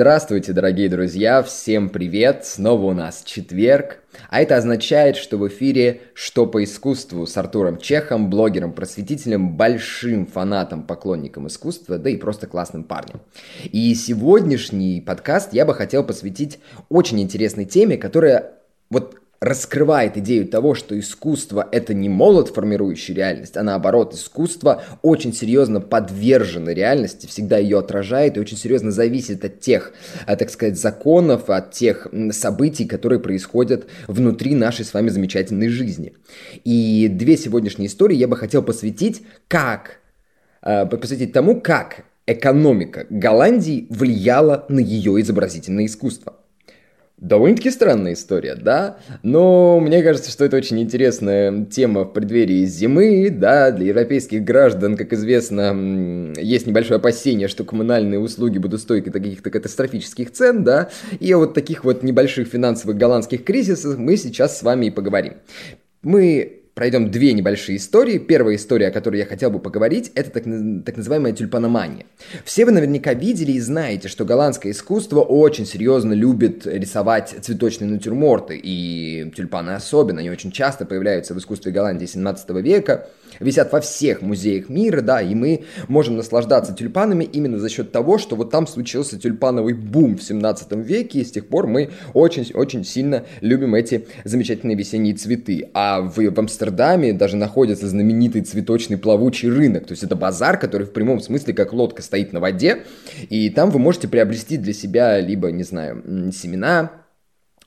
Здравствуйте, дорогие друзья, всем привет! Снова у нас четверг, а это означает, что в эфире «Что по искусству» с Артуром Чехом, блогером, просветителем, большим фанатом, поклонником искусства, да и просто классным парнем. И сегодняшний подкаст я бы хотел посвятить очень интересной теме, которая вот раскрывает идею того, что искусство — это не молот, формирующий реальность, а наоборот, искусство очень серьезно подвержено реальности, всегда ее отражает и очень серьезно зависит от тех, э, так сказать, законов, от тех событий, которые происходят внутри нашей с вами замечательной жизни. И две сегодняшние истории я бы хотел посвятить, как, э, посвятить тому, как экономика Голландии влияла на ее изобразительное искусство. Довольно-таки странная история, да? Но мне кажется, что это очень интересная тема в преддверии зимы, да? Для европейских граждан, как известно, есть небольшое опасение, что коммунальные услуги будут стоить каких-то катастрофических цен, да? И о вот таких вот небольших финансовых голландских кризисах мы сейчас с вами и поговорим. Мы пройдем две небольшие истории. Первая история, о которой я хотел бы поговорить, это так, так называемая тюльпаномания. Все вы наверняка видели и знаете, что голландское искусство очень серьезно любит рисовать цветочные натюрморты, и тюльпаны особенно, они очень часто появляются в искусстве Голландии 17 века, висят во всех музеях мира, да, и мы можем наслаждаться тюльпанами именно за счет того, что вот там случился тюльпановый бум в 17 веке, и с тех пор мы очень-очень сильно любим эти замечательные весенние цветы. А в, в Амстердаме даже находится знаменитый цветочный плавучий рынок, то есть это базар, который в прямом смысле как лодка стоит на воде, и там вы можете приобрести для себя либо, не знаю, семена,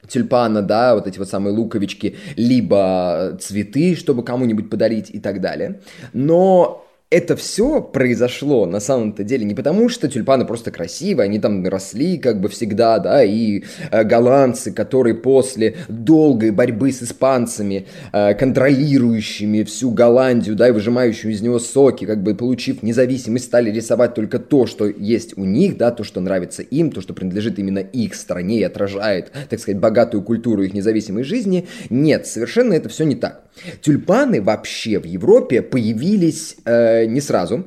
тюльпана, да, вот эти вот самые луковички, либо цветы, чтобы кому-нибудь подарить и так далее. Но это все произошло на самом-то деле не потому, что тюльпаны просто красивые, они там росли как бы всегда, да, и э, голландцы, которые после долгой борьбы с испанцами, э, контролирующими всю Голландию, да, и выжимающими из него соки, как бы получив независимость, стали рисовать только то, что есть у них, да, то, что нравится им, то, что принадлежит именно их стране и отражает, так сказать, богатую культуру их независимой жизни. Нет, совершенно это все не так. Тюльпаны вообще в Европе появились э, не сразу.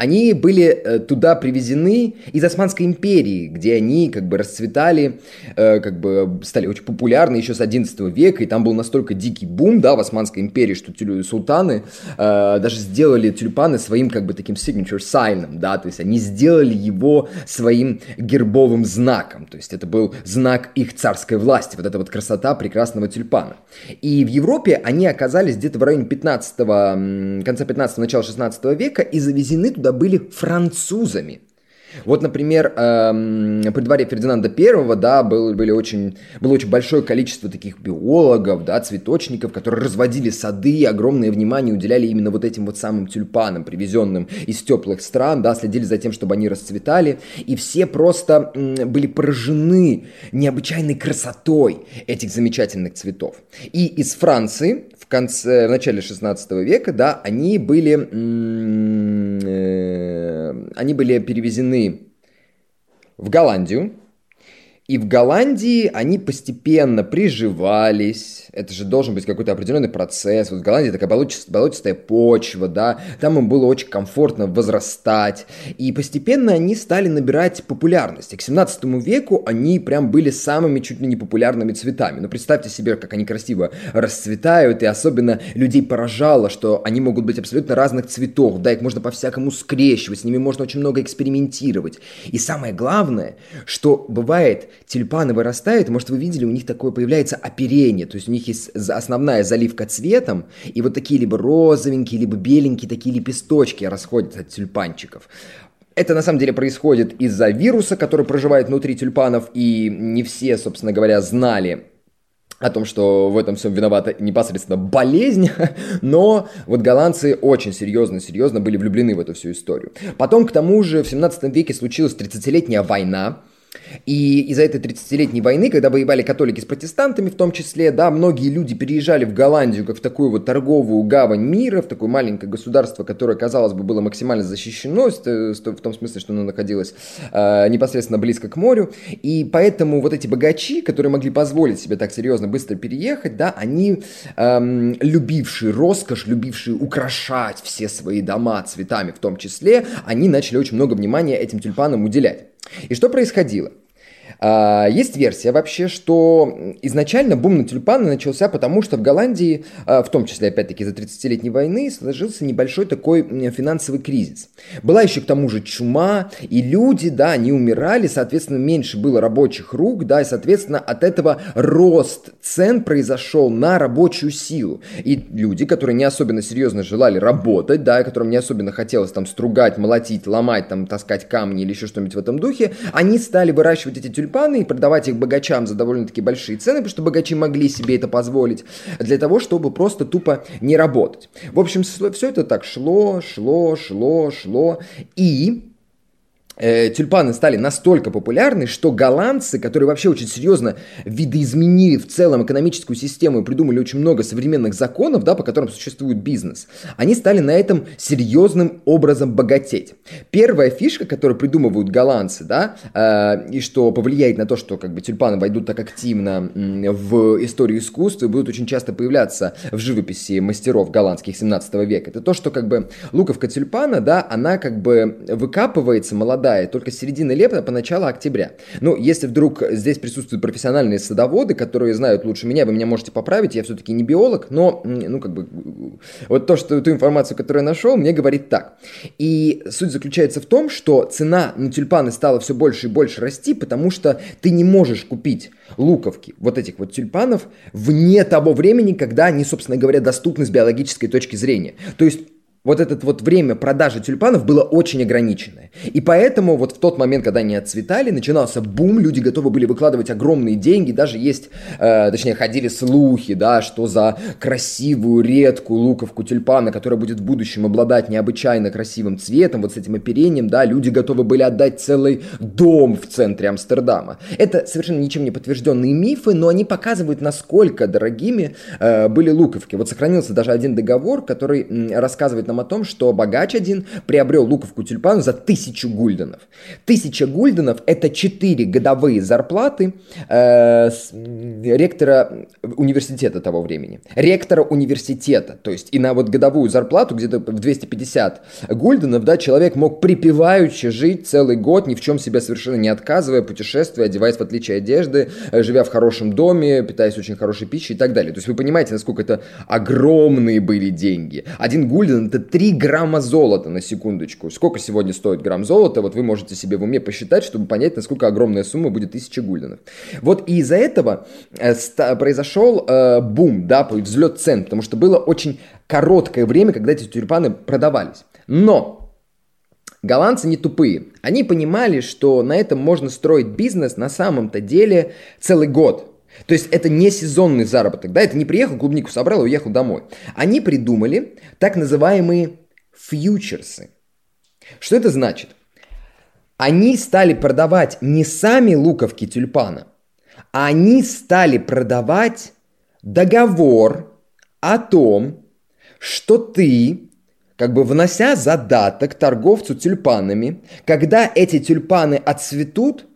Они были э, туда привезены из Османской империи, где они как бы расцветали, э, как бы стали очень популярны еще с 11 века, и там был настолько дикий бум, да, в Османской империи, что султаны э, даже сделали тюльпаны своим как бы таким signature sign, да, то есть они сделали его своим гербовым знаком, то есть это был знак их царской власти, вот эта вот красота прекрасного тюльпана. И в Европе они оказались где-то в районе 15 конца 15 начала 16 века и завезены туда были французами. Вот, например, эм, при дворе Фердинанда I, да, был, были очень, было очень большое количество таких биологов, да, цветочников, которые разводили сады и огромное внимание уделяли именно вот этим вот самым тюльпанам, привезенным из теплых стран, да, следили за тем, чтобы они расцветали, и все просто м, были поражены необычайной красотой этих замечательных цветов. И из Франции конце, в начале 16 века, да, они были, э, они были перевезены в Голландию, и в Голландии они постепенно приживались. Это же должен быть какой-то определенный процесс. Вот в Голландии такая болотистая, болотистая почва, да. Там им было очень комфортно возрастать. И постепенно они стали набирать популярность. И к 17 веку они прям были самыми чуть ли не популярными цветами. Но представьте себе, как они красиво расцветают. И особенно людей поражало, что они могут быть абсолютно разных цветов. Да, их можно по-всякому скрещивать. С ними можно очень много экспериментировать. И самое главное, что бывает тюльпаны вырастают, может, вы видели, у них такое появляется оперение, то есть у них есть основная заливка цветом, и вот такие либо розовенькие, либо беленькие такие лепесточки расходятся от тюльпанчиков. Это на самом деле происходит из-за вируса, который проживает внутри тюльпанов, и не все, собственно говоря, знали о том, что в этом всем виновата непосредственно болезнь, но вот голландцы очень серьезно-серьезно были влюблены в эту всю историю. Потом, к тому же, в 17 веке случилась 30-летняя война, и из-за этой 30-летней войны, когда воевали католики с протестантами в том числе, да, многие люди переезжали в Голландию как в такую вот торговую гавань мира, в такое маленькое государство, которое, казалось бы, было максимально защищено, в том смысле, что оно находилось э, непосредственно близко к морю. И поэтому вот эти богачи, которые могли позволить себе так серьезно быстро переехать, да, они, эм, любившие роскошь, любившие украшать все свои дома цветами в том числе, они начали очень много внимания этим тюльпанам уделять. И что происходило? А, есть версия вообще, что изначально бум на тюльпаны начался потому, что в Голландии, а, в том числе, опять-таки, за 30-летней войны, сложился небольшой такой финансовый кризис. Была еще к тому же чума, и люди, да, они умирали, соответственно, меньше было рабочих рук, да, и, соответственно, от этого рост цен произошел на рабочую силу. И люди, которые не особенно серьезно желали работать, да, которым не особенно хотелось там стругать, молотить, ломать, там, таскать камни или еще что-нибудь в этом духе, они стали выращивать эти тюльпаны тюльпаны и продавать их богачам за довольно-таки большие цены, потому что богачи могли себе это позволить, для того, чтобы просто тупо не работать. В общем, все это так шло, шло, шло, шло, и э, тюльпаны стали настолько популярны, что голландцы, которые вообще очень серьезно видоизменили в целом экономическую систему и придумали очень много современных законов, да, по которым существует бизнес, они стали на этом серьезным образом богатеть. Первая фишка, которую придумывают голландцы, да, э, и что повлияет на то, что как бы тюльпаны войдут так активно в историю искусства и будут очень часто появляться в живописи мастеров голландских 17 века, это то, что как бы луковка тюльпана, да, она как бы выкапывается молодая выпадает только с середины лета по начало октября. Ну, если вдруг здесь присутствуют профессиональные садоводы, которые знают лучше меня, вы меня можете поправить, я все-таки не биолог, но, ну, как бы, вот то, что ту информацию, которую я нашел, мне говорит так. И суть заключается в том, что цена на тюльпаны стала все больше и больше расти, потому что ты не можешь купить луковки, вот этих вот тюльпанов, вне того времени, когда они, собственно говоря, доступны с биологической точки зрения. То есть вот это вот время продажи тюльпанов было очень ограниченное. И поэтому вот в тот момент, когда они отцветали, начинался бум, люди готовы были выкладывать огромные деньги, даже есть, э, точнее, ходили слухи, да, что за красивую, редкую луковку тюльпана, которая будет в будущем обладать необычайно красивым цветом, вот с этим оперением, да, люди готовы были отдать целый дом в центре Амстердама. Это совершенно ничем не подтвержденные мифы, но они показывают, насколько дорогими э, были луковки. Вот сохранился даже один договор, который рассказывает нам о том, что богач один приобрел луковку тюльпану за тысячу гульденов. Тысяча гульденов – это четыре годовые зарплаты э, ректора университета того времени. Ректора университета. То есть и на вот годовую зарплату где-то в 250 гульденов, да, человек мог припеваючи жить целый год, ни в чем себя совершенно не отказывая, путешествуя, одеваясь в отличие одежды, э, живя в хорошем доме, питаясь очень хорошей пищей и так далее. То есть вы понимаете, насколько это огромные были деньги. Один гульден – это 3 грамма золота, на секундочку. Сколько сегодня стоит грамм золота? Вот вы можете себе в уме посчитать, чтобы понять, насколько огромная сумма будет 1000 гульденов. Вот и из-за этого э, произошел э, бум, да, взлет цен, потому что было очень короткое время, когда эти тюльпаны продавались. Но Голландцы не тупые. Они понимали, что на этом можно строить бизнес на самом-то деле целый год. То есть это не сезонный заработок, да, это не приехал, клубнику собрал и уехал домой. Они придумали так называемые фьючерсы. Что это значит? Они стали продавать не сами луковки тюльпана, а они стали продавать договор о том, что ты, как бы внося задаток торговцу тюльпанами, когда эти тюльпаны отцветут,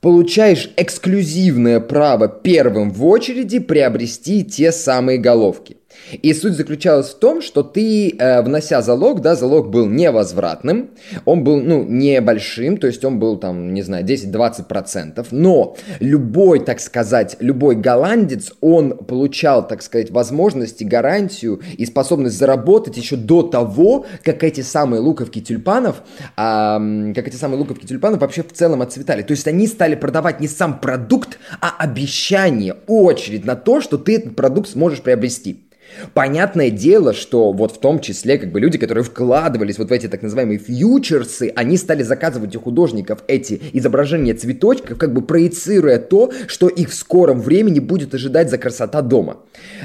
получаешь эксклюзивное право первым в очереди приобрести те самые головки. И суть заключалась в том, что ты, э, внося залог, да, залог был невозвратным, он был, ну, небольшим, то есть он был там, не знаю, 10-20%, но любой, так сказать, любой голландец, он получал, так сказать, возможности, гарантию и способность заработать еще до того, как эти самые луковки тюльпанов, а, как эти самые луковки тюльпанов вообще в целом отцветали. То есть они стали продавать не сам продукт, а обещание, очередь на то, что ты этот продукт сможешь приобрести. Понятное дело, что вот в том числе как бы люди, которые вкладывались вот в эти так называемые фьючерсы, они стали заказывать у художников эти изображения цветочков, как бы проецируя то, что их в скором времени будет ожидать за красота дома.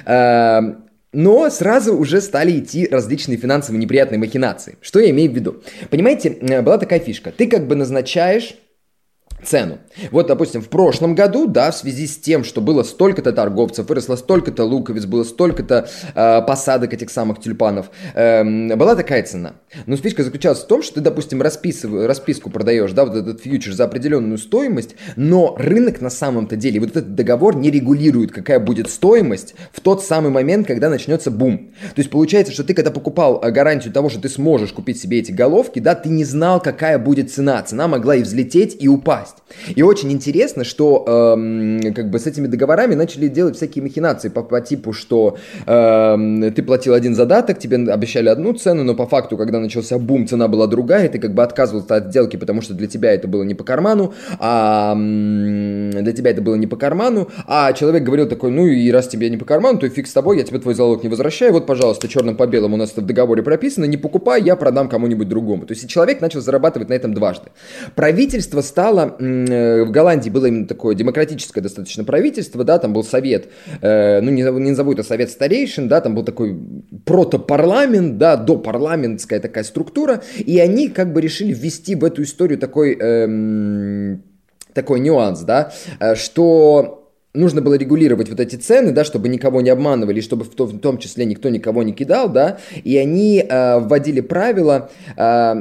Эм, но сразу уже стали идти различные финансовые неприятные махинации. Что я имею в виду? Понимаете, э, была такая фишка. Ты как бы назначаешь цену. Вот, допустим, в прошлом году, да, в связи с тем, что было столько-то торговцев, выросло столько-то луковиц, было столько-то э, посадок этих самых тюльпанов, э, была такая цена. Но спичка заключалась в том, что ты, допустим, расписыв, расписку продаешь, да, вот этот фьючер за определенную стоимость, но рынок на самом-то деле, вот этот договор не регулирует, какая будет стоимость в тот самый момент, когда начнется бум. То есть получается, что ты, когда покупал э, гарантию того, что ты сможешь купить себе эти головки, да, ты не знал, какая будет цена. Цена могла и взлететь, и упасть попасть. И очень интересно, что эм, как бы с этими договорами начали делать всякие махинации по, по типу, что эм, ты платил один задаток, тебе обещали одну цену, но по факту, когда начался бум, цена была другая, и ты как бы отказывался от сделки, потому что для тебя это было не по карману, а для тебя это было не по карману, а человек говорил такой, ну и раз тебе не по карману, то и фиг с тобой, я тебе твой залог не возвращаю, вот, пожалуйста, черным по белому у нас это в договоре прописано, не покупай, я продам кому-нибудь другому. То есть человек начал зарабатывать на этом дважды. Правительство стало в Голландии было именно такое демократическое достаточно правительство, да, там был совет, э, ну не, не назову это совет старейшин, да, там был такой протопарламент, да, допарламентская такая структура, и они как бы решили ввести в эту историю такой, эм, такой нюанс, да, э, что нужно было регулировать вот эти цены, да, чтобы никого не обманывали, чтобы в том, в том числе никто никого не кидал, да, и они э, вводили правило, э,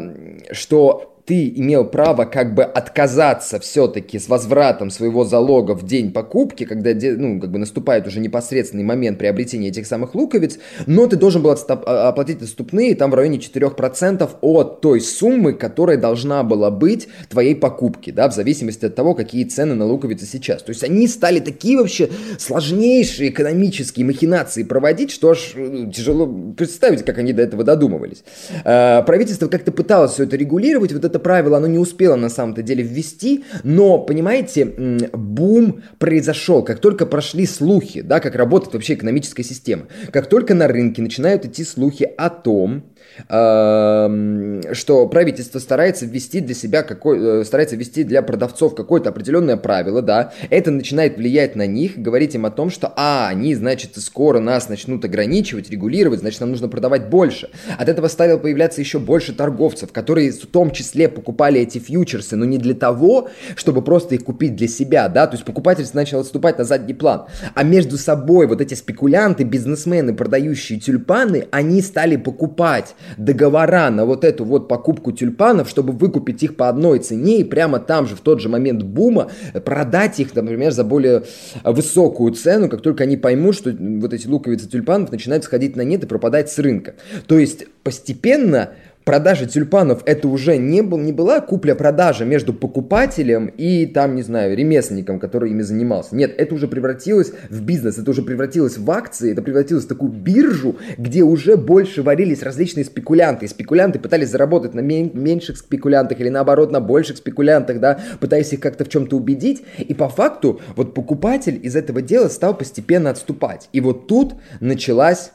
что ты имел право как бы отказаться все-таки с возвратом своего залога в день покупки, когда ну, как бы наступает уже непосредственный момент приобретения этих самых луковиц, но ты должен был а, оплатить отступные там в районе 4% от той суммы, которая должна была быть твоей покупки, да, в зависимости от того, какие цены на луковицы сейчас. То есть они стали такие вообще сложнейшие экономические махинации проводить, что аж ну, тяжело представить, как они до этого додумывались. А, правительство как-то пыталось все это регулировать, вот это правило оно не успело на самом-то деле ввести, но, понимаете, бум произошел, как только прошли слухи, да, как работает вообще экономическая система. Как только на рынке начинают идти слухи о том, что правительство старается ввести для себя какой, э, старается ввести для продавцов какое-то определенное правило, да, это начинает влиять на них, говорить им о том, что, а, они, значит, скоро нас начнут ограничивать, регулировать, значит, нам нужно продавать больше. От этого стало появляться еще больше торговцев, которые в том числе покупали эти фьючерсы, но не для того, чтобы просто их купить для себя, да, то есть покупатель начал отступать на задний план, а между собой вот эти спекулянты, бизнесмены, продающие тюльпаны, они стали покупать договора на вот эту вот покупку тюльпанов, чтобы выкупить их по одной цене и прямо там же, в тот же момент бума, продать их, например, за более высокую цену, как только они поймут, что вот эти луковицы тюльпанов начинают сходить на нет и пропадать с рынка. То есть постепенно продажа тюльпанов это уже не, был, не была купля-продажа между покупателем и там, не знаю, ремесленником, который ими занимался. Нет, это уже превратилось в бизнес, это уже превратилось в акции, это превратилось в такую биржу, где уже больше варились различные спекулянты. И спекулянты пытались заработать на меньших спекулянтах или наоборот на больших спекулянтах, да, пытаясь их как-то в чем-то убедить. И по факту вот покупатель из этого дела стал постепенно отступать. И вот тут началась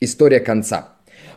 история конца.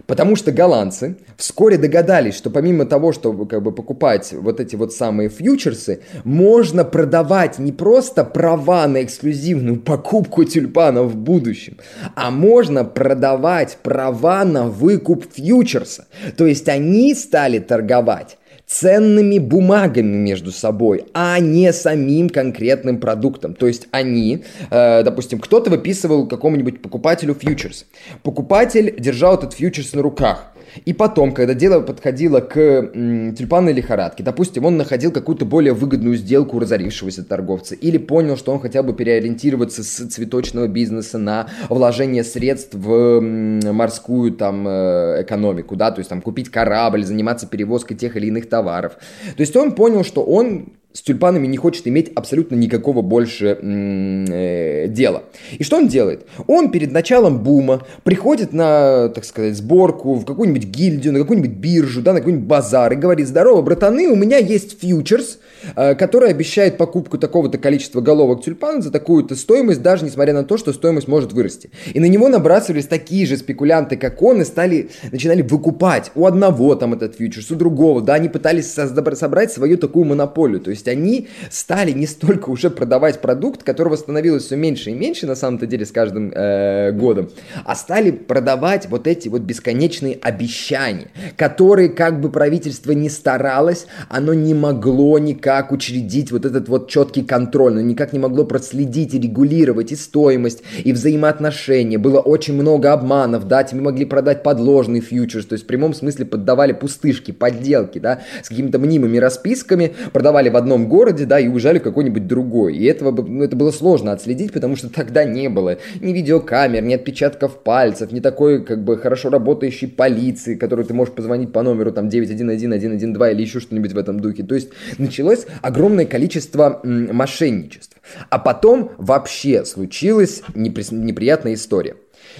Потому что голландцы вскоре догадались, что помимо того, чтобы как бы покупать вот эти вот самые фьючерсы, можно продавать не просто права на эксклюзивную покупку тюльпанов в будущем, а можно продавать права на выкуп фьючерса. То есть они стали торговать ценными бумагами между собой, а не самим конкретным продуктом. То есть они, э, допустим, кто-то выписывал какому-нибудь покупателю фьючерс. Покупатель держал этот фьючерс на руках. И потом, когда дело подходило к тюльпанной лихорадке, допустим, он находил какую-то более выгодную сделку у разорившегося торговца, или понял, что он хотел бы переориентироваться с цветочного бизнеса на вложение средств в морскую там э, экономику, да, то есть там купить корабль, заниматься перевозкой тех или иных товаров. То есть он понял, что он с тюльпанами не хочет иметь абсолютно никакого больше э, дела. И что он делает? Он перед началом бума приходит на, так сказать, сборку в какую-нибудь гильдию, на какую-нибудь биржу, да, на какой-нибудь базар и говорит, здорово, братаны, у меня есть фьючерс, э, который обещает покупку такого-то количества головок тюльпанов за такую-то стоимость, даже несмотря на то, что стоимость может вырасти. И на него набрасывались такие же спекулянты, как он, и стали, начинали выкупать у одного там этот фьючерс, у другого, да, они пытались собрать свою такую монополию, то есть есть они стали не столько уже продавать продукт, которого становилось все меньше и меньше на самом-то деле с каждым э, годом, а стали продавать вот эти вот бесконечные обещания, которые как бы правительство не старалось, оно не могло никак учредить вот этот вот четкий контроль, оно никак не могло проследить и регулировать и стоимость, и взаимоотношения. Было очень много обманов, да, тебе могли продать подложный фьючерс, то есть в прямом смысле поддавали пустышки, подделки, да, с какими-то мнимыми расписками, продавали в одном городе, да, и уезжали в какой-нибудь другой. И этого, ну, это было сложно отследить, потому что тогда не было ни видеокамер, ни отпечатков пальцев, ни такой, как бы, хорошо работающей полиции, которой ты можешь позвонить по номеру, там, 911, 112 или еще что-нибудь в этом духе. То есть началось огромное количество м, мошенничеств. А потом вообще случилась неприятная история.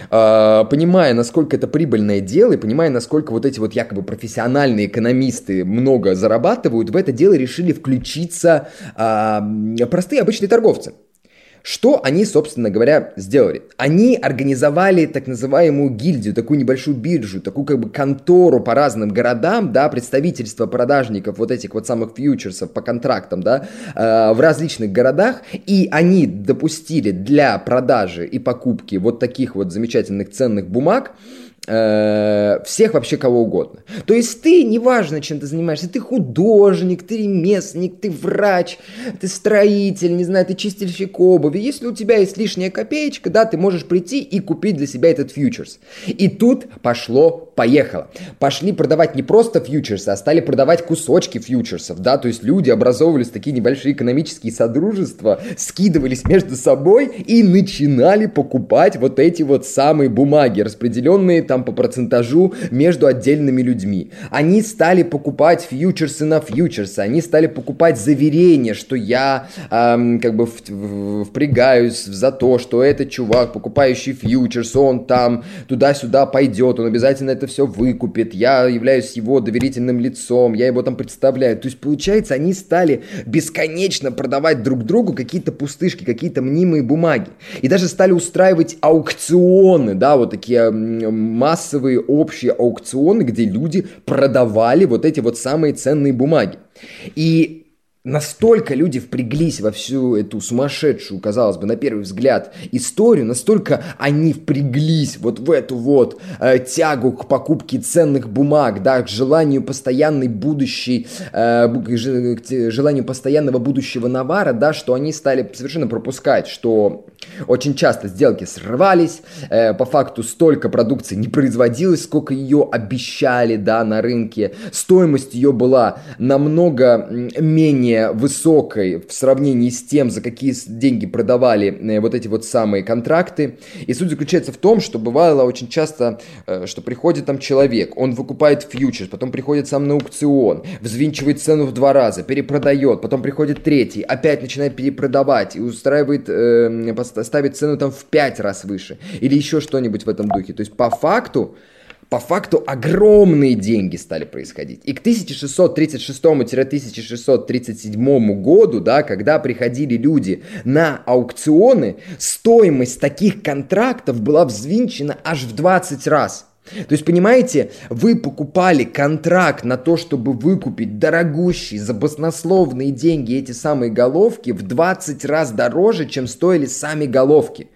А, понимая, насколько это прибыльное дело, и понимая, насколько вот эти вот якобы профессиональные экономисты много зарабатывают, в это дело решили включиться а, простые обычные торговцы. Что они, собственно говоря, сделали? Они организовали так называемую гильдию, такую небольшую биржу, такую как бы контору по разным городам, да, представительство продажников вот этих вот самых фьючерсов по контрактам, да, э, в различных городах, и они допустили для продажи и покупки вот таких вот замечательных ценных бумаг, Э, всех вообще кого угодно. То есть ты, неважно, чем ты занимаешься, ты художник, ты ремесленник, ты врач, ты строитель, не знаю, ты чистильщик обуви. Если у тебя есть лишняя копеечка, да, ты можешь прийти и купить для себя этот фьючерс. И тут пошло поехало. Пошли продавать не просто фьючерсы, а стали продавать кусочки фьючерсов, да, то есть люди образовывались такие небольшие экономические содружества, скидывались между собой и начинали покупать вот эти вот самые бумаги, распределенные там по процентажу между отдельными людьми. Они стали покупать фьючерсы на фьючерсы, они стали покупать заверения, что я эм, как бы впрягаюсь за то, что этот чувак, покупающий фьючерс, он там туда-сюда пойдет, он обязательно это все выкупит, я являюсь его доверительным лицом, я его там представляю. То есть, получается, они стали бесконечно продавать друг другу какие-то пустышки, какие-то мнимые бумаги. И даже стали устраивать аукционы, да, вот такие массовые общие аукционы, где люди продавали вот эти вот самые ценные бумаги. И настолько люди впряглись во всю эту сумасшедшую, казалось бы, на первый взгляд, историю, настолько они впряглись вот в эту вот э, тягу к покупке ценных бумаг, да, к желанию постоянной будущей, э, к желанию постоянного будущего навара, да, что они стали совершенно пропускать, что очень часто сделки срывались, э, по факту столько продукции не производилось, сколько ее обещали, да, на рынке, стоимость ее была намного менее высокой в сравнении с тем, за какие деньги продавали э, вот эти вот самые контракты. И суть заключается в том, что бывало очень часто, э, что приходит там человек, он выкупает фьючерс, потом приходит сам на аукцион, взвинчивает цену в два раза, перепродает, потом приходит третий, опять начинает перепродавать и устраивает, э, ставит цену там в пять раз выше или еще что-нибудь в этом духе. То есть по факту по факту огромные деньги стали происходить. И к 1636-1637 году, да, когда приходили люди на аукционы, стоимость таких контрактов была взвинчена аж в 20 раз. То есть, понимаете, вы покупали контракт на то, чтобы выкупить дорогущие, за баснословные деньги эти самые головки в 20 раз дороже, чем стоили сами головки.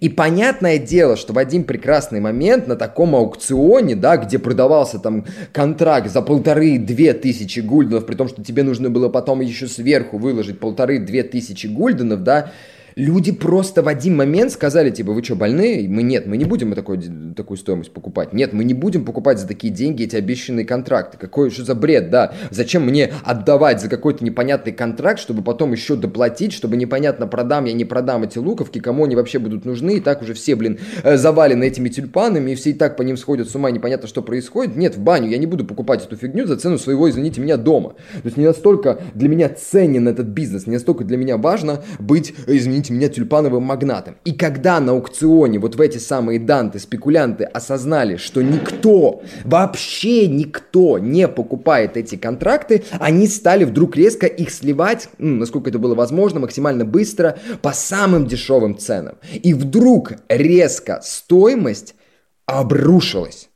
И понятное дело, что в один прекрасный момент на таком аукционе, да, где продавался там контракт за полторы-две тысячи гульденов, при том, что тебе нужно было потом еще сверху выложить полторы-две тысячи гульденов, да, люди просто в один момент сказали, типа, вы что, больные? Мы нет, мы не будем такой, такую стоимость покупать. Нет, мы не будем покупать за такие деньги эти обещанные контракты. Какой, что за бред, да? Зачем мне отдавать за какой-то непонятный контракт, чтобы потом еще доплатить, чтобы непонятно продам я, не продам эти луковки, кому они вообще будут нужны, и так уже все, блин, э, завалены этими тюльпанами, и все и так по ним сходят с ума, непонятно, что происходит. Нет, в баню, я не буду покупать эту фигню за цену своего, извините меня, дома. То есть не настолько для меня ценен этот бизнес, не настолько для меня важно быть, извините извините меня, тюльпановым магнатом. И когда на аукционе вот в эти самые данты, спекулянты осознали, что никто, вообще никто не покупает эти контракты, они стали вдруг резко их сливать, насколько это было возможно, максимально быстро, по самым дешевым ценам. И вдруг резко стоимость обрушилась.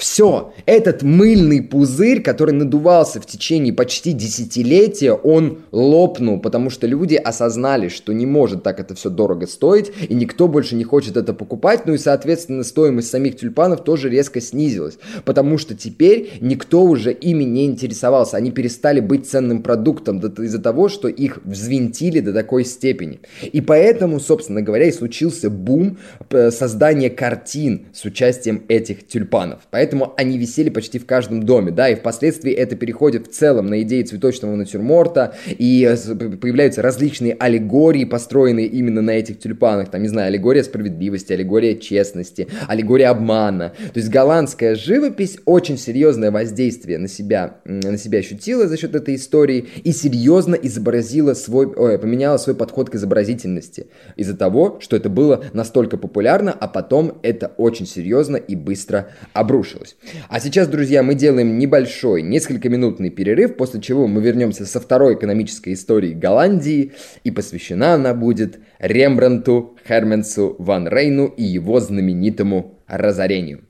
Все, этот мыльный пузырь, который надувался в течение почти десятилетия, он лопнул, потому что люди осознали, что не может так это все дорого стоить, и никто больше не хочет это покупать, ну и, соответственно, стоимость самих тюльпанов тоже резко снизилась, потому что теперь никто уже ими не интересовался, они перестали быть ценным продуктом из-за того, что их взвинтили до такой степени. И поэтому, собственно говоря, и случился бум создания картин с участием этих тюльпанов. Поэтому поэтому они висели почти в каждом доме, да, и впоследствии это переходит в целом на идеи цветочного натюрморта, и появляются различные аллегории, построенные именно на этих тюльпанах, там, не знаю, аллегория справедливости, аллегория честности, аллегория обмана, то есть голландская живопись очень серьезное воздействие на себя, на себя ощутила за счет этой истории и серьезно изобразила свой, ой, поменяла свой подход к изобразительности из-за того, что это было настолько популярно, а потом это очень серьезно и быстро обрушилось закончилась. А сейчас, друзья, мы делаем небольшой, несколько минутный перерыв, после чего мы вернемся со второй экономической истории Голландии, и посвящена она будет Рембранту Херменсу Ван Рейну и его знаменитому разорению.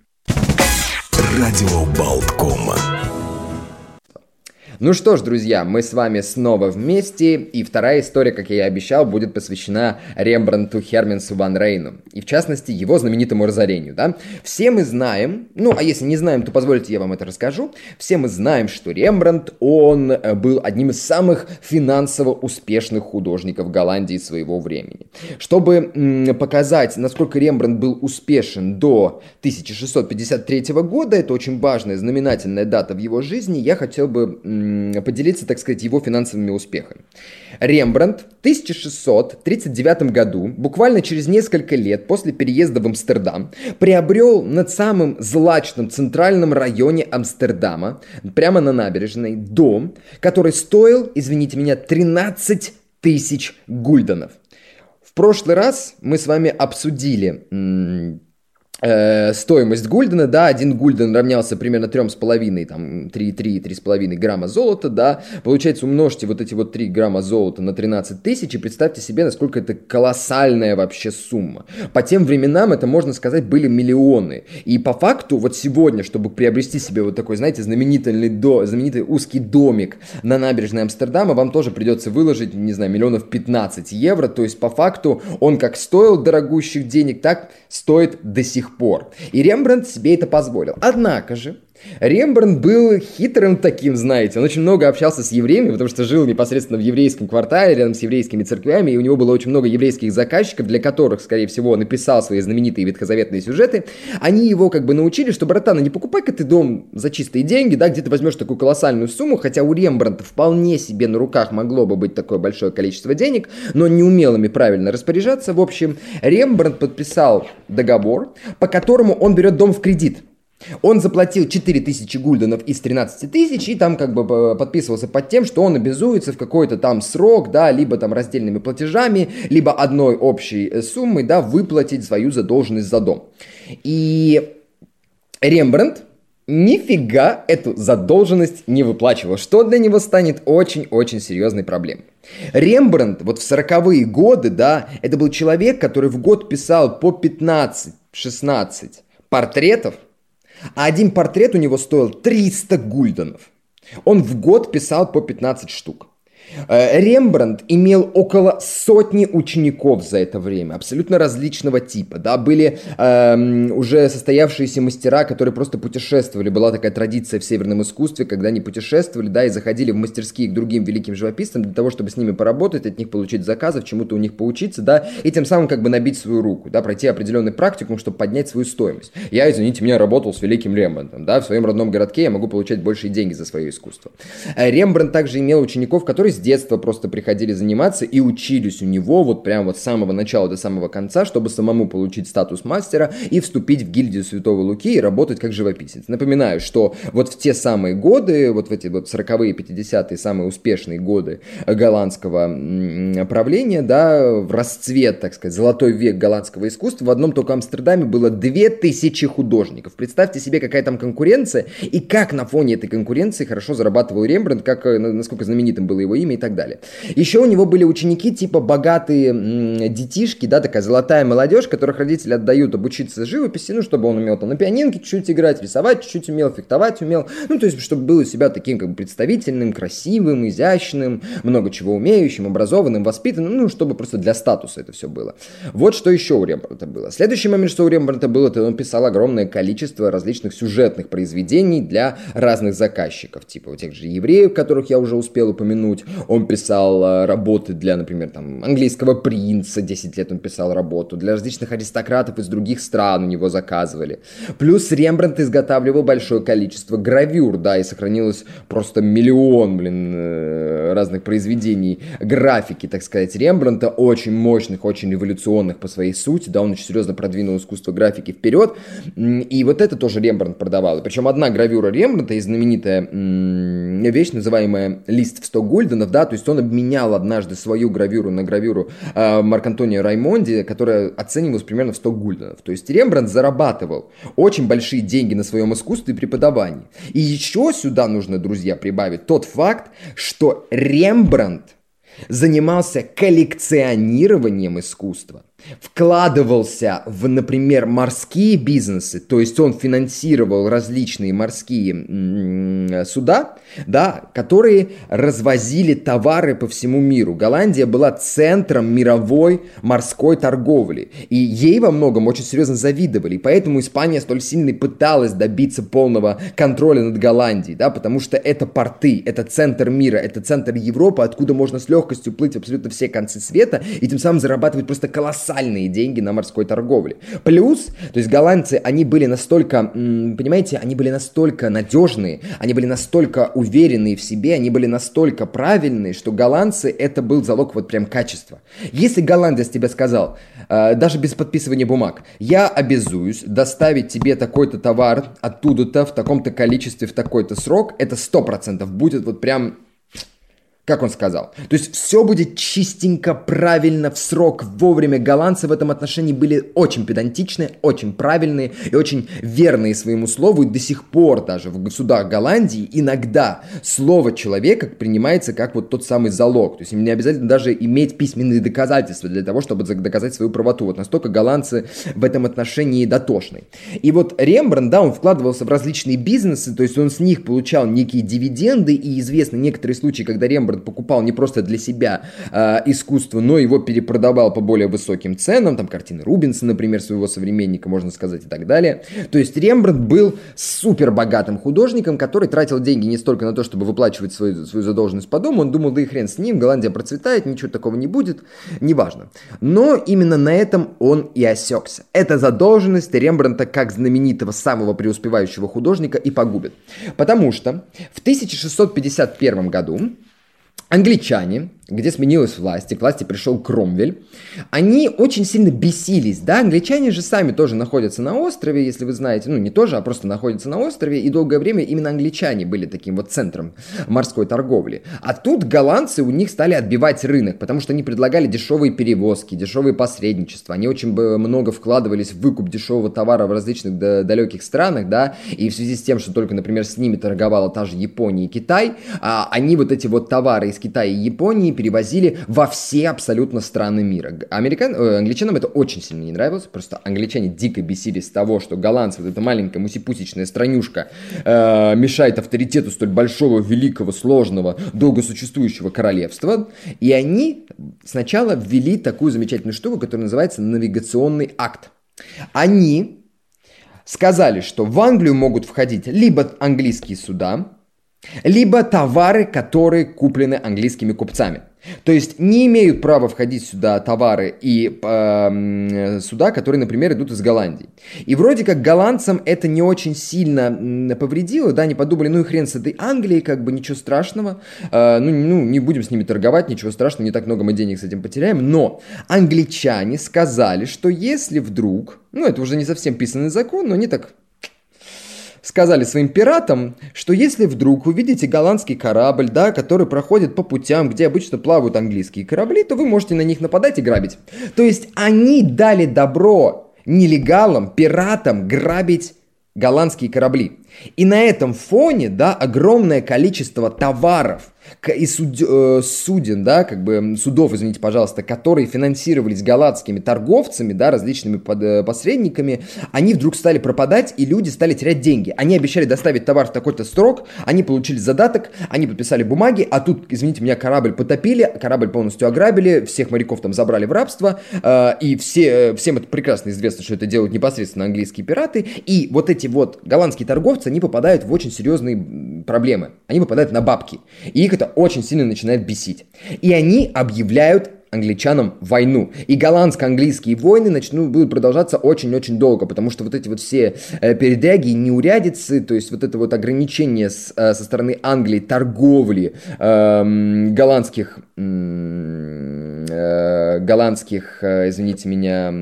Радио Болткома. Ну что ж, друзья, мы с вами снова вместе, и вторая история, как я и обещал, будет посвящена Рембрандту Херменсу Ван Рейну, и в частности его знаменитому разорению, да. Все мы знаем, ну а если не знаем, то позвольте я вам это расскажу, все мы знаем, что Рембрандт, он э, был одним из самых финансово успешных художников Голландии своего времени. Чтобы показать, насколько Рембрандт был успешен до 1653 года, это очень важная, знаменательная дата в его жизни, я хотел бы поделиться, так сказать, его финансовыми успехами. Рембрандт в 1639 году, буквально через несколько лет после переезда в Амстердам, приобрел над самым злачным центральном районе Амстердама, прямо на набережной, дом, который стоил, извините меня, 13 тысяч гульденов. В прошлый раз мы с вами обсудили Э, стоимость гульдена, да, один гульден равнялся примерно 3,5, там, 3,3-3,5 грамма золота, да, получается, умножьте вот эти вот 3 грамма золота на 13 тысяч и представьте себе, насколько это колоссальная вообще сумма. По тем временам это, можно сказать, были миллионы. И по факту, вот сегодня, чтобы приобрести себе вот такой, знаете, знаменитый, до, знаменитый узкий домик на набережной Амстердама, вам тоже придется выложить, не знаю, миллионов 15 евро, то есть по факту он как стоил дорогущих денег, так стоит до сих пор. И Рембрандт себе это позволил. Однако же, Рембрандт был хитрым таким, знаете, он очень много общался с евреями, потому что жил непосредственно в еврейском квартале, рядом с еврейскими церквями, и у него было очень много еврейских заказчиков, для которых, скорее всего, он написал свои знаменитые ветхозаветные сюжеты. Они его как бы научили, что, братан, не покупай-ка ты дом за чистые деньги, да, где ты возьмешь такую колоссальную сумму, хотя у Рембрандта вполне себе на руках могло бы быть такое большое количество денег, но не умел ими правильно распоряжаться. В общем, Рембрандт подписал договор, по которому он берет дом в кредит – он заплатил 4000 гульденов из 13 тысяч и там как бы э, подписывался под тем, что он обязуется в какой-то там срок, да, либо там раздельными платежами, либо одной общей э, суммой, да, выплатить свою задолженность за дом. И Рембрандт нифига эту задолженность не выплачивал, что для него станет очень-очень серьезной проблемой. Рембрандт вот в 40-е годы, да, это был человек, который в год писал по 15-16 портретов, а один портрет у него стоил 300 гульденов. Он в год писал по 15 штук. Э, Рембрандт имел около сотни учеников за это время, абсолютно различного типа. Да, были э, уже состоявшиеся мастера, которые просто путешествовали. Была такая традиция в северном искусстве, когда они путешествовали, да, и заходили в мастерские к другим великим живописцам для того, чтобы с ними поработать, от них получить заказов, чему-то у них поучиться, да, и тем самым как бы набить свою руку, да, пройти определенный практикум, чтобы поднять свою стоимость. Я, извините меня, работал с великим Рембрандтом, да, в своем родном городке я могу получать большие деньги за свое искусство. Э, Рембрандт также имел учеников, которые детства просто приходили заниматься и учились у него вот прямо вот с самого начала до самого конца, чтобы самому получить статус мастера и вступить в гильдию Святого Луки и работать как живописец. Напоминаю, что вот в те самые годы, вот в эти вот 40-е, 50-е, самые успешные годы голландского правления, да, в расцвет, так сказать, золотой век голландского искусства, в одном только Амстердаме было 2000 художников. Представьте себе, какая там конкуренция, и как на фоне этой конкуренции хорошо зарабатывал Рембрандт, как, э, насколько знаменитым было его имя и так далее. Еще у него были ученики типа богатые детишки, да, такая золотая молодежь, которых родители отдают обучиться живописи, ну, чтобы он умел там на пианинке чуть-чуть играть, рисовать чуть-чуть умел, фехтовать умел, ну, то есть, чтобы был у себя таким как бы представительным, красивым, изящным, много чего умеющим, образованным, воспитанным, ну, чтобы просто для статуса это все было. Вот что еще у Рембрандта было. Следующий момент, что у Рембрандта было, это он писал огромное количество различных сюжетных произведений для разных заказчиков, типа тех же евреев, которых я уже успел упомянуть. Он писал э, работы для, например, там, английского принца, 10 лет он писал работу, для различных аристократов из других стран у него заказывали. Плюс Рембрандт изготавливал большое количество гравюр, да, и сохранилось просто миллион, блин, э, разных произведений графики, так сказать, Рембрандта, очень мощных, очень революционных по своей сути, да, он очень серьезно продвинул искусство графики вперед, и вот это тоже Рембрандт продавал. Причем одна гравюра Рембрандта и знаменитая вещь, называемая «Лист в 100 гульденов», да, то есть он обменял однажды свою гравюру на гравюру э, Марк Антонио Раймонди, которая оценивалась примерно в 100 гульденов. То есть Рембрандт зарабатывал очень большие деньги на своем искусстве и преподавании. И еще сюда нужно, друзья, прибавить тот факт, что Рембрандт занимался коллекционированием искусства вкладывался в, например, морские бизнесы, то есть он финансировал различные морские суда, да, которые развозили товары по всему миру. Голландия была центром мировой морской торговли, и ей во многом очень серьезно завидовали, и поэтому Испания столь сильно пыталась добиться полного контроля над Голландией, да, потому что это порты, это центр мира, это центр Европы, откуда можно с легкостью плыть абсолютно все концы света, и тем самым зарабатывать просто колоссальные колоссальные деньги на морской торговле. Плюс, то есть голландцы, они были настолько, понимаете, они были настолько надежные, они были настолько уверенные в себе, они были настолько правильные, что голландцы это был залог вот прям качества. Если голландец тебе сказал, э, даже без подписывания бумаг, я обязуюсь доставить тебе такой-то товар оттуда-то в таком-то количестве в такой-то срок, это сто процентов будет вот прям как он сказал. То есть все будет чистенько, правильно, в срок, вовремя. Голландцы в этом отношении были очень педантичные, очень правильные и очень верные своему слову. И до сих пор даже в судах Голландии иногда слово человека принимается как вот тот самый залог. То есть им не обязательно даже иметь письменные доказательства для того, чтобы доказать свою правоту. Вот настолько голландцы в этом отношении дотошны. И вот Рембрандт, да, он вкладывался в различные бизнесы, то есть он с них получал некие дивиденды, и известны некоторые случаи, когда Рембрандт покупал не просто для себя э, искусство, но его перепродавал по более высоким ценам, там картины Рубинса, например, своего современника, можно сказать, и так далее. То есть Рембрандт был супер богатым художником, который тратил деньги не столько на то, чтобы выплачивать свою, свою задолженность по дому, он думал, да и хрен с ним, Голландия процветает, ничего такого не будет, неважно. Но именно на этом он и осекся. Эта задолженность Рембрандта как знаменитого самого преуспевающего художника и погубит. Потому что в 1651 году англичане, где сменилась власть, и к власти пришел Кромвель, они очень сильно бесились, да, англичане же сами тоже находятся на острове, если вы знаете, ну не тоже, а просто находятся на острове, и долгое время именно англичане были таким вот центром морской торговли. А тут голландцы у них стали отбивать рынок, потому что они предлагали дешевые перевозки, дешевые посредничества, они очень много вкладывались в выкуп дешевого товара в различных далеких странах, да, и в связи с тем, что только, например, с ними торговала та же Япония и Китай, а они вот эти вот товары из Китая и Японии перевозили во все абсолютно страны мира. Американ... Э, англичанам это очень сильно не нравилось, просто англичане дико бесились того, что голландцы, вот эта маленькая мусипусечная странюшка, э, мешает авторитету столь большого, великого, сложного, долго существующего королевства. И они сначала ввели такую замечательную штуку, которая называется навигационный акт. Они сказали, что в Англию могут входить либо английские суда, либо товары, которые куплены английскими купцами. То есть не имеют права входить сюда товары и э, суда, которые, например, идут из Голландии. И вроде как голландцам это не очень сильно повредило, да, они подумали, ну и хрен с этой Англией, как бы ничего страшного, э, ну, ну не будем с ними торговать, ничего страшного, не так много мы денег с этим потеряем. Но англичане сказали, что если вдруг, ну это уже не совсем писанный закон, но они так сказали своим пиратам, что если вдруг увидите голландский корабль, да, который проходит по путям, где обычно плавают английские корабли, то вы можете на них нападать и грабить. То есть они дали добро нелегалам, пиратам грабить голландские корабли. И на этом фоне, да, огромное количество товаров, и суд, э, суден, да, как бы судов, извините, пожалуйста, которые финансировались галатскими торговцами, да, различными под, э, посредниками, они вдруг стали пропадать, и люди стали терять деньги. Они обещали доставить товар в такой-то срок, они получили задаток, они подписали бумаги, а тут, извините меня, корабль потопили, корабль полностью ограбили, всех моряков там забрали в рабство, э, и все, э, всем это прекрасно известно, что это делают непосредственно английские пираты, и вот эти вот голландские торговцы, они попадают в очень серьезные проблемы, они попадают на бабки, и их это очень сильно начинает бесить. И они объявляют англичанам войну. И голландско-английские войны начнут, будут продолжаться очень-очень долго, потому что вот эти вот все э, передряги, неурядицы, то есть вот это вот ограничение с, э, со стороны Англии торговли э, голландских, э, голландских, э, извините меня,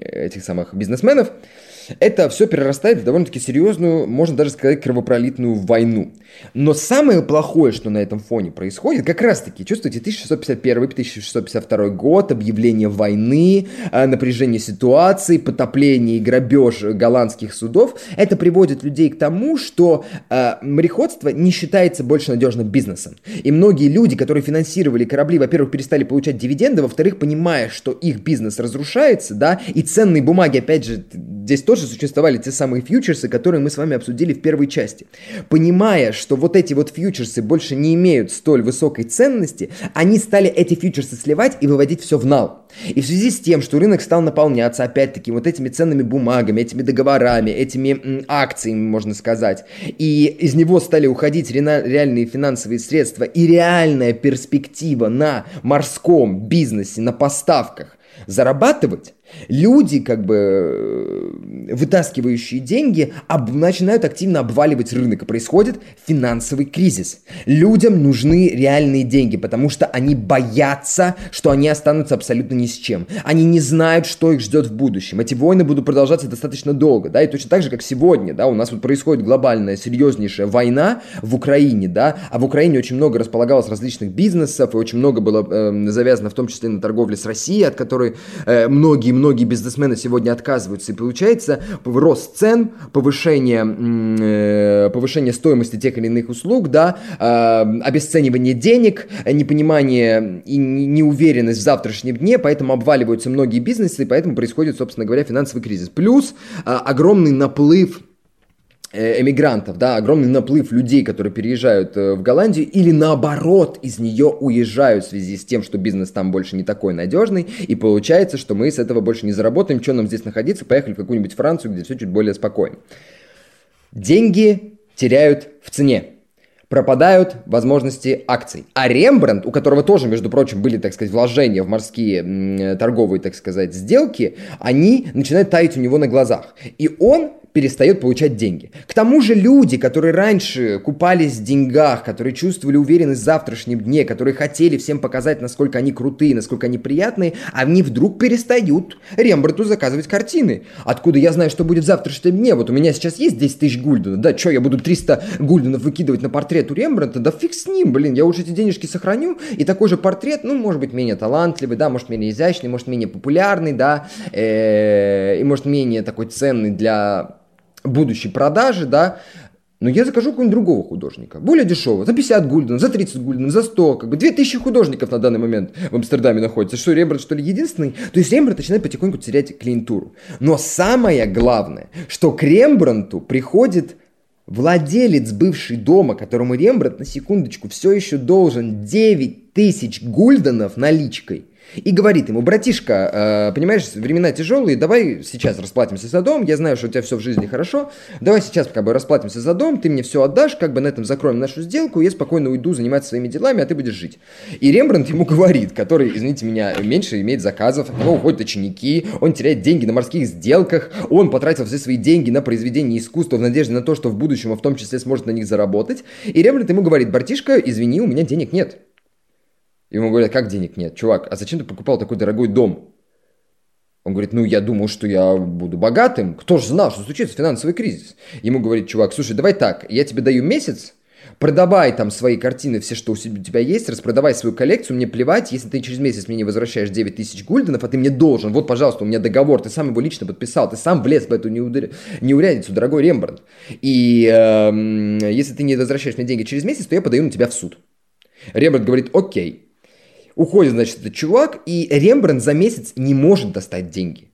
этих самых бизнесменов, это все перерастает в довольно-таки серьезную, можно даже сказать, кровопролитную войну. Но самое плохое, что на этом фоне происходит, как раз-таки, чувствуете, 1651-1652 год, объявление войны, э, напряжение ситуации, потопление и грабеж голландских судов, это приводит людей к тому, что э, мореходство не считается больше надежным бизнесом. И многие люди, которые финансировали корабли, во-первых, перестали получать дивиденды, во-вторых, понимая, что их бизнес разрушается, да, и ценные бумаги, опять же, здесь тоже тоже существовали те самые фьючерсы, которые мы с вами обсудили в первой части. Понимая, что вот эти вот фьючерсы больше не имеют столь высокой ценности, они стали эти фьючерсы сливать и выводить все в нал. И в связи с тем, что рынок стал наполняться, опять-таки, вот этими ценными бумагами, этими договорами, этими м, акциями, можно сказать, и из него стали уходить реальные финансовые средства и реальная перспектива на морском бизнесе, на поставках зарабатывать, люди, как бы э, вытаскивающие деньги, об, начинают активно обваливать рынок, и происходит финансовый кризис. Людям нужны реальные деньги, потому что они боятся, что они останутся абсолютно ни с чем. Они не знают, что их ждет в будущем. Эти войны будут продолжаться достаточно долго, да, и точно так же, как сегодня, да, у нас вот происходит глобальная, серьезнейшая война в Украине, да, а в Украине очень много располагалось различных бизнесов, и очень много было э, завязано в том числе на торговле с Россией, от которой э, многие многие бизнесмены сегодня отказываются. И получается рост цен, повышение, э, повышение стоимости тех или иных услуг, да, э, обесценивание денег, непонимание и неуверенность в завтрашнем дне, поэтому обваливаются многие бизнесы, и поэтому происходит, собственно говоря, финансовый кризис. Плюс э, огромный наплыв эмигрантов, да, огромный наплыв людей, которые переезжают э, в Голландию или наоборот из нее уезжают в связи с тем, что бизнес там больше не такой надежный, и получается, что мы с этого больше не заработаем, что нам здесь находиться, поехали в какую-нибудь Францию, где все чуть более спокойно. Деньги теряют в цене пропадают возможности акций. А Рембрандт, у которого тоже, между прочим, были, так сказать, вложения в морские торговые, так сказать, сделки, они начинают таять у него на глазах. И он перестает получать деньги. К тому же люди, которые раньше купались в деньгах, которые чувствовали уверенность в завтрашнем дне, которые хотели всем показать, насколько они крутые, насколько они приятные, они вдруг перестают Рембрандту заказывать картины. Откуда я знаю, что будет в завтрашнем дне? Вот у меня сейчас есть 10 тысяч гульденов. Да, что, я буду 300 гульденов выкидывать на портрет у Рембрандта? Да фиг с ним, блин, я уже эти денежки сохраню, и такой же портрет, ну, может быть, менее талантливый, да, может, менее изящный, может, менее популярный, да, э, и может, менее такой ценный для будущей продажи, да, но я закажу какого-нибудь другого художника, более дешевого, за 50 гульденов, за 30 гульденов, за 100, как бы 2000 художников на данный момент в Амстердаме находится. Что, Рембрандт, что ли, единственный? То есть Рембрандт начинает потихоньку терять клиентуру. Но самое главное, что к Рембрандту приходит владелец бывший дома, которому Рембрандт, на секундочку, все еще должен 9 тысяч гульденов наличкой – и говорит ему, братишка, э, понимаешь, времена тяжелые, давай сейчас расплатимся за дом, я знаю, что у тебя все в жизни хорошо, давай сейчас как бы расплатимся за дом, ты мне все отдашь, как бы на этом закроем нашу сделку, я спокойно уйду заниматься своими делами, а ты будешь жить. И Рембрандт ему говорит, который, извините меня, меньше имеет заказов, от него уходят ученики, он теряет деньги на морских сделках, он потратил все свои деньги на произведение искусства в надежде на то, что в будущем он в том числе сможет на них заработать. И Рембрандт ему говорит, братишка, извини, у меня денег нет. Ему говорят, как денег нет? Чувак, а зачем ты покупал такой дорогой дом? Он говорит, ну, я думал, что я буду богатым. Кто же знал, что случится финансовый кризис? Ему говорит, чувак, слушай, давай так, я тебе даю месяц, Продавай там свои картины, все, что у тебя есть, распродавай свою коллекцию, мне плевать, если ты через месяц мне не возвращаешь 9 тысяч гульденов, а ты мне должен, вот, пожалуйста, у меня договор, ты сам его лично подписал, ты сам влез в эту неудар... неурядицу, дорогой Рембрандт. И э, если ты не возвращаешь мне деньги через месяц, то я подаю на тебя в суд. Рембрандт говорит, окей. Уходит, значит, этот чувак, и Рембрандт за месяц не может достать деньги.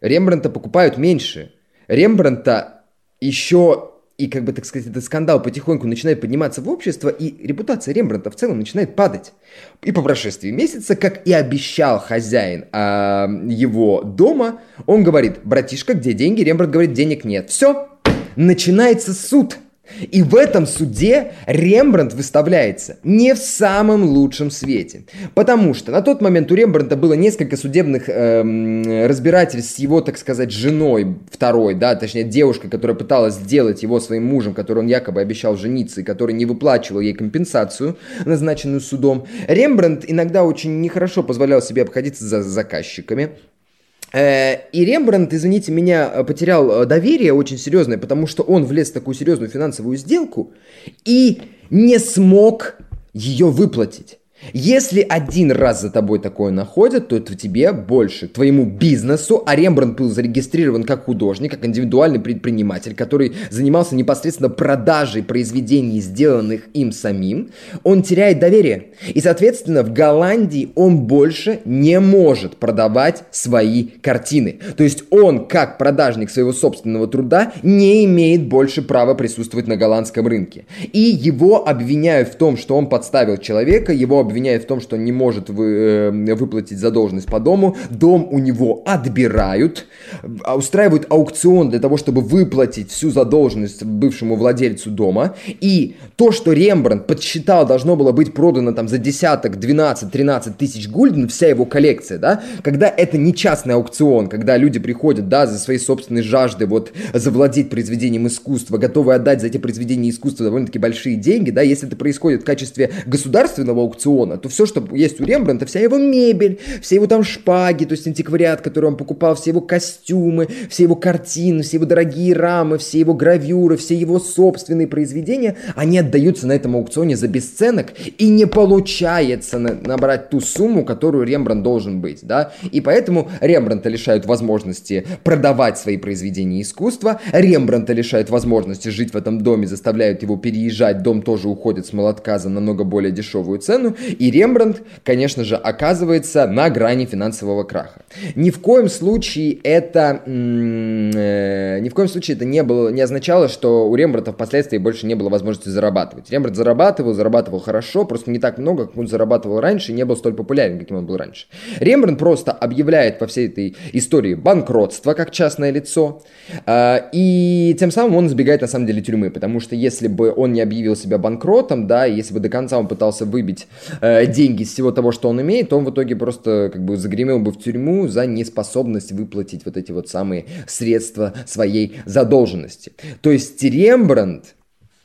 Рембрандта покупают меньше. Рембрандта еще и, как бы, так сказать, этот скандал потихоньку начинает подниматься в общество, и репутация Рембрандта в целом начинает падать. И по прошествии месяца, как и обещал хозяин а, его дома, он говорит, братишка, где деньги? Рембрандт говорит, денег нет. Все, начинается суд. И в этом суде Рембрандт выставляется не в самом лучшем свете. Потому что на тот момент у Рембрандта было несколько судебных эм, разбирательств с его, так сказать, женой второй, да, точнее девушкой, которая пыталась сделать его своим мужем, который он якобы обещал жениться, и который не выплачивал ей компенсацию, назначенную судом. Рембрандт иногда очень нехорошо позволял себе обходиться за заказчиками. Э, и Рембрандт, извините меня, э, потерял э, доверие очень серьезное, потому что он влез в такую серьезную финансовую сделку и не смог ее выплатить. Если один раз за тобой такое находят, то это тебе больше, твоему бизнесу, а Рембрандт был зарегистрирован как художник, как индивидуальный предприниматель, который занимался непосредственно продажей произведений, сделанных им самим, он теряет доверие. И, соответственно, в Голландии он больше не может продавать свои картины. То есть он, как продажник своего собственного труда, не имеет больше права присутствовать на голландском рынке. И его обвиняют в том, что он подставил человека, его обвиняет в том, что не может вы, э, выплатить задолженность по дому, дом у него отбирают, а, устраивают аукцион для того, чтобы выплатить всю задолженность бывшему владельцу дома, и то, что Рембрандт подсчитал, должно было быть продано там за десяток, 12, 13 тысяч гульден, вся его коллекция, да, когда это не частный аукцион, когда люди приходят, да, за своей собственной жаждой вот завладеть произведением искусства, готовы отдать за эти произведения искусства довольно-таки большие деньги, да, если это происходит в качестве государственного аукциона, аукциона, то все, что есть у Рембранта, вся его мебель, все его там шпаги, то есть антиквариат, который он покупал, все его костюмы, все его картины, все его дорогие рамы, все его гравюры, все его собственные произведения, они отдаются на этом аукционе за бесценок, и не получается на набрать ту сумму, которую Рембрандт должен быть, да, и поэтому Рембранта лишают возможности продавать свои произведения искусства, Рембранта лишают возможности жить в этом доме, заставляют его переезжать, дом тоже уходит с молотка за намного более дешевую цену, и Рембрандт, конечно же, оказывается на грани финансового краха. Ни в коем случае это, э, ни в коем случае это не, было, не означало, что у Рембрандта впоследствии больше не было возможности зарабатывать. Рембрандт зарабатывал, зарабатывал хорошо, просто не так много, как он зарабатывал раньше, и не был столь популярен, каким он был раньше. Рембрандт просто объявляет по всей этой истории банкротство как частное лицо, э, и тем самым он избегает на самом деле тюрьмы, потому что если бы он не объявил себя банкротом, да, если бы до конца он пытался выбить э, деньги с всего того, что он имеет, он в итоге просто как бы загремел бы в тюрьму за неспособность выплатить вот эти вот самые средства своей задолженности. То есть Рембрандт,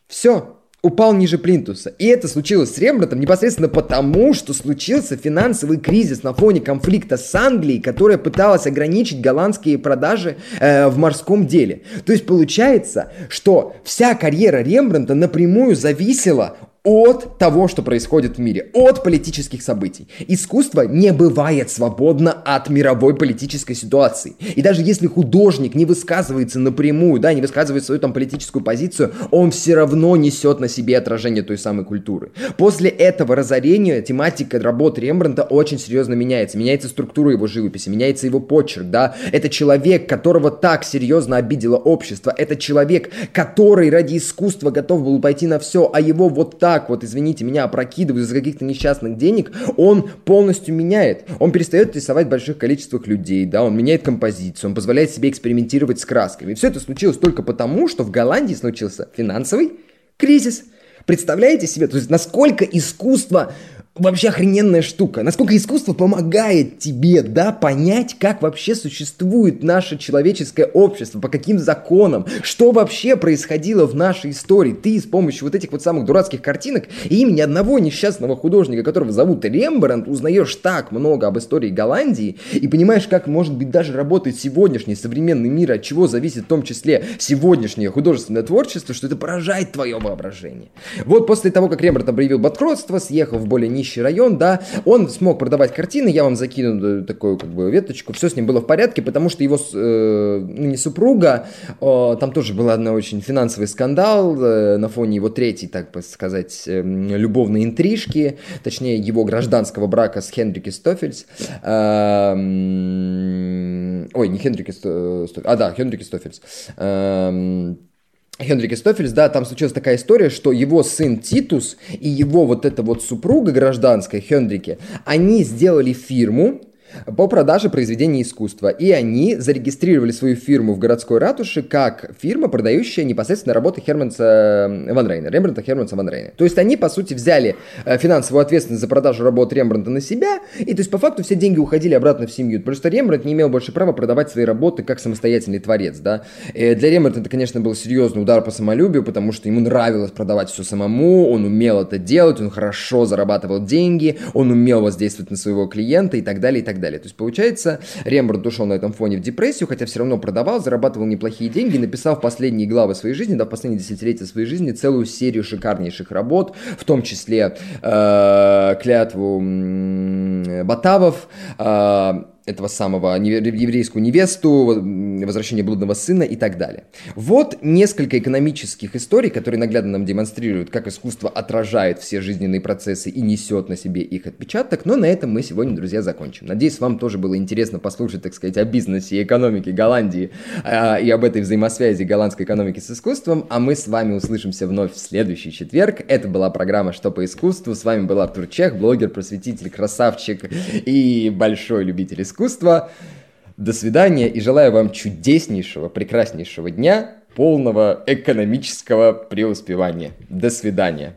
все, упал ниже плинтуса. И это случилось с Рембрандтом непосредственно потому, что случился финансовый кризис на фоне конфликта с Англией, которая пыталась ограничить голландские продажи э, в морском деле. То есть получается, что вся карьера Рембрандта напрямую зависела от того, что происходит в мире, от политических событий. Искусство не бывает свободно от мировой политической ситуации. И даже если художник не высказывается напрямую, да, не высказывает свою там политическую позицию, он все равно несет на себе отражение той самой культуры. После этого разорения тематика работ Рембрандта очень серьезно меняется. Меняется структура его живописи, меняется его почерк, да. Это человек, которого так серьезно обидело общество. Это человек, который ради искусства готов был пойти на все, а его вот так так вот, извините меня, опрокидывают из каких-то несчастных денег, он полностью меняет. Он перестает рисовать в больших количествах людей, да, он меняет композицию, он позволяет себе экспериментировать с красками. И все это случилось только потому, что в Голландии случился финансовый кризис. Представляете себе, то есть насколько искусство вообще охрененная штука. Насколько искусство помогает тебе, да, понять, как вообще существует наше человеческое общество, по каким законам, что вообще происходило в нашей истории. Ты с помощью вот этих вот самых дурацких картинок и имени одного несчастного художника, которого зовут Рембрандт, узнаешь так много об истории Голландии и понимаешь, как может быть даже работает сегодняшний современный мир, от чего зависит в том числе сегодняшнее художественное творчество, что это поражает твое воображение. Вот после того, как Рембрандт объявил банкротство, съехал в более нищий район, да, он смог продавать картины, я вам закину э, такую как бы веточку, все с ним было в порядке, потому что его, э, ну не супруга, э, там тоже был одна очень финансовый скандал э, на фоне его третьей, так сказать, э, любовной интрижки, точнее его гражданского брака с Хенрики Стофельс. Э, ой, не Хенрики Стофельс, а да, Хенрики Стофельс. Э, Хенри Кристофельс, да, там случилась такая история, что его сын Титус и его вот эта вот супруга гражданская, Хенрике, они сделали фирму, по продаже произведений искусства. И они зарегистрировали свою фирму в городской ратуше как фирма, продающая непосредственно работы Херманса Ван Рейна, Рембранта Херманса Ван Рейна. То есть они, по сути, взяли э, финансовую ответственность за продажу работ Рембранта на себя, и то есть по факту все деньги уходили обратно в семью. Просто Рембрандт не имел больше права продавать свои работы как самостоятельный творец, да. И э, для Рембранта это, конечно, был серьезный удар по самолюбию, потому что ему нравилось продавать все самому, он умел это делать, он хорошо зарабатывал деньги, он умел воздействовать на своего клиента и так далее, и так далее далее. То есть, получается, Рембрандт ушел на этом фоне в депрессию, хотя все равно продавал, зарабатывал неплохие деньги, написал в последние главы своей жизни, да, в последние десятилетия своей жизни целую серию шикарнейших работ, в том числе э, клятву э, Батавов, э, этого самого еврейскую невесту, возвращение блудного сына и так далее. Вот несколько экономических историй, которые наглядно нам демонстрируют, как искусство отражает все жизненные процессы и несет на себе их отпечаток, но на этом мы сегодня, друзья, закончим. Надеюсь, вам тоже было интересно послушать, так сказать, о бизнесе и экономике Голландии э, и об этой взаимосвязи голландской экономики с искусством, а мы с вами услышимся вновь в следующий четверг. Это была программа «Что по искусству», с вами был Артур Чех, блогер, просветитель, красавчик и большой любитель искусства искусства. До свидания и желаю вам чудеснейшего, прекраснейшего дня, полного экономического преуспевания. До свидания.